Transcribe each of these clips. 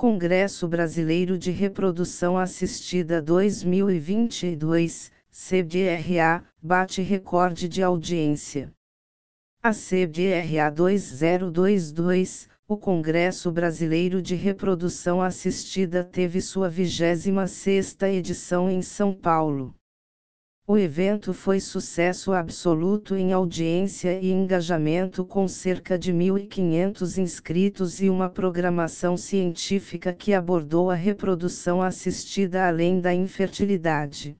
Congresso Brasileiro de Reprodução Assistida 2022, CBRA, bate recorde de audiência. A CBRA 2022, o Congresso Brasileiro de Reprodução Assistida teve sua 26ª edição em São Paulo. O evento foi sucesso absoluto em audiência e engajamento com cerca de 1.500 inscritos e uma programação científica que abordou a reprodução assistida além da infertilidade.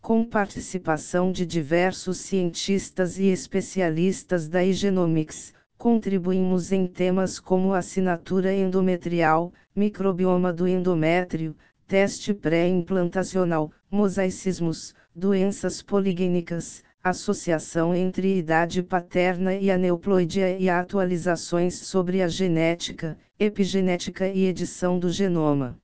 Com participação de diversos cientistas e especialistas da Igenomics, contribuímos em temas como assinatura endometrial, microbioma do endométrio, teste pré-implantacional, mosaicismos, doenças poligênicas, associação entre idade paterna e aneuploidia e atualizações sobre a genética, epigenética e edição do genoma.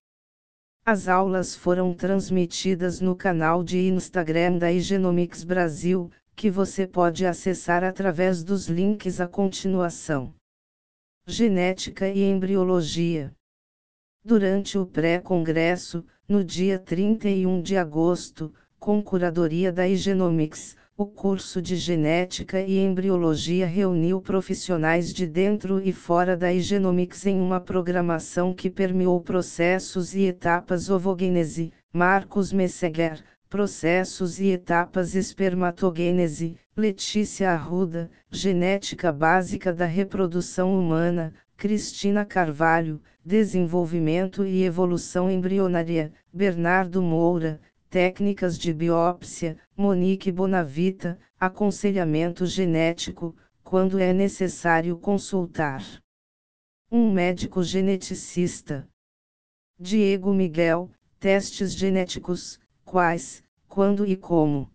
As aulas foram transmitidas no canal de Instagram da Igenomics Brasil, que você pode acessar através dos links à continuação. Genética e Embriologia Durante o pré-congresso, no dia 31 de agosto, com curadoria da Igenomics, o curso de Genética e Embriologia reuniu profissionais de dentro e fora da Igenomics em uma programação que permeou processos e etapas ovogênese, Marcos Messeguer, processos e etapas espermatogênese, Letícia Arruda, Genética Básica da Reprodução Humana, Cristina Carvalho, Desenvolvimento e Evolução Embrionária, Bernardo Moura, técnicas de biópsia, Monique Bonavita, aconselhamento genético, quando é necessário consultar. Um médico geneticista. Diego Miguel, testes genéticos, quais, quando e como.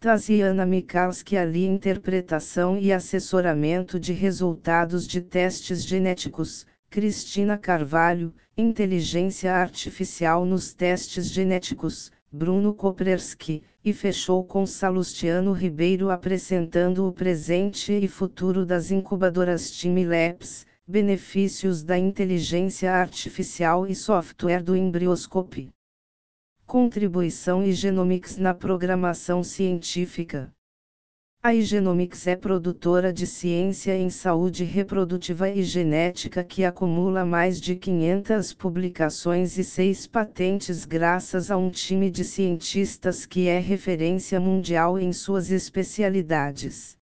Taziana Mikalski ali interpretação e assessoramento de resultados de testes genéticos, Cristina Carvalho, inteligência artificial nos testes genéticos, Bruno Koprerski, e fechou com Salustiano Ribeiro apresentando o presente e futuro das incubadoras Time Labs, benefícios da inteligência artificial e software do embrioscopy. Contribuição e Genomics na programação científica. A Igenomics é produtora de ciência em saúde reprodutiva e genética que acumula mais de 500 publicações e seis patentes graças a um time de cientistas que é referência mundial em suas especialidades.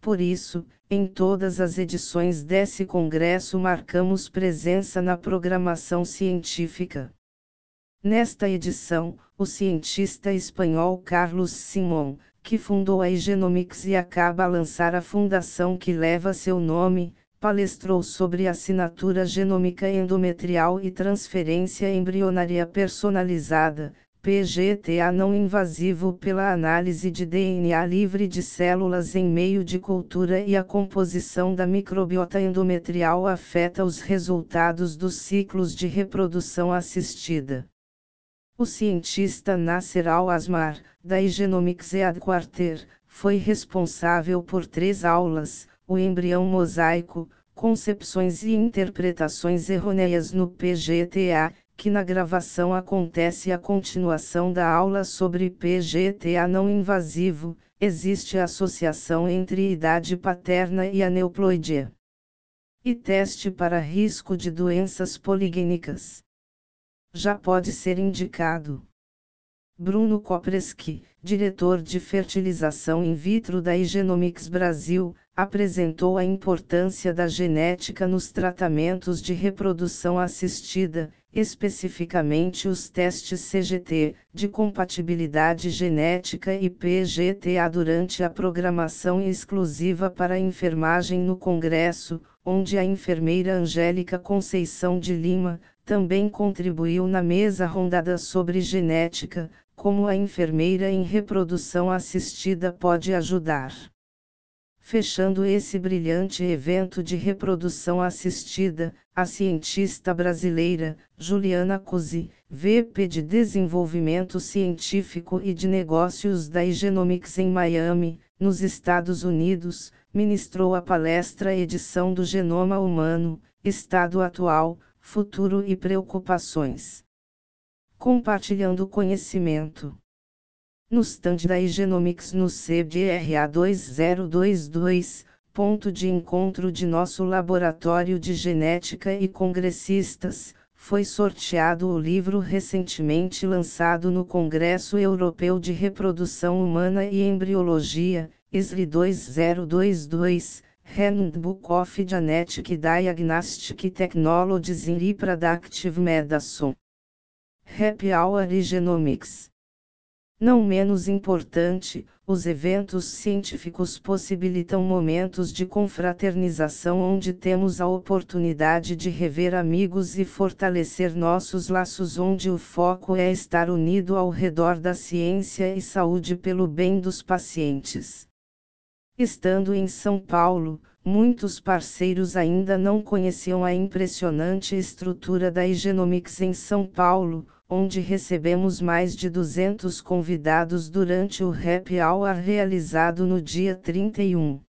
Por isso, em todas as edições desse congresso marcamos presença na programação científica. Nesta edição, o cientista espanhol Carlos Simón, que fundou a Igenomics e acaba a lançar a fundação que leva seu nome, palestrou sobre assinatura genômica endometrial e transferência embrionária personalizada, PGTA não invasivo pela análise de DNA livre de células em meio de cultura e a composição da microbiota endometrial afeta os resultados dos ciclos de reprodução assistida. O cientista Nasser Al-Asmar, da Igenomics Headquarter, foi responsável por três aulas, o embrião mosaico, concepções e interpretações errôneas no PGTA, que na gravação acontece a continuação da aula sobre PGTA não invasivo, existe associação entre idade paterna e aneuploidia. E teste para risco de doenças poligênicas já pode ser indicado. Bruno Kopreski, diretor de fertilização in vitro da Igenomics Brasil, apresentou a importância da genética nos tratamentos de reprodução assistida, especificamente os testes CGT, de compatibilidade genética e PGTA durante a programação exclusiva para enfermagem no Congresso, onde a enfermeira Angélica Conceição de Lima, também contribuiu na mesa rondada sobre genética, como a enfermeira em reprodução assistida pode ajudar. Fechando esse brilhante evento de reprodução assistida, a cientista brasileira, Juliana Cusi, VP de Desenvolvimento Científico e de Negócios da Igenomics em Miami, nos Estados Unidos, ministrou a palestra Edição do Genoma Humano, Estado Atual, futuro e preocupações. Compartilhando conhecimento. No stand da Igenomics no CDRA 2022, ponto de encontro de nosso laboratório de genética e congressistas, foi sorteado o livro recentemente lançado no Congresso Europeu de Reprodução Humana e Embriologia, ISRI 2022, Handbook of Genetic Diagnostic Technologies in Reproductive Medicine. Happy Hour e Genomics. Não menos importante, os eventos científicos possibilitam momentos de confraternização onde temos a oportunidade de rever amigos e fortalecer nossos laços, onde o foco é estar unido ao redor da ciência e saúde pelo bem dos pacientes. Estando em São Paulo, muitos parceiros ainda não conheciam a impressionante estrutura da Igenomics em São Paulo, onde recebemos mais de 200 convidados durante o Happy Hour realizado no dia 31.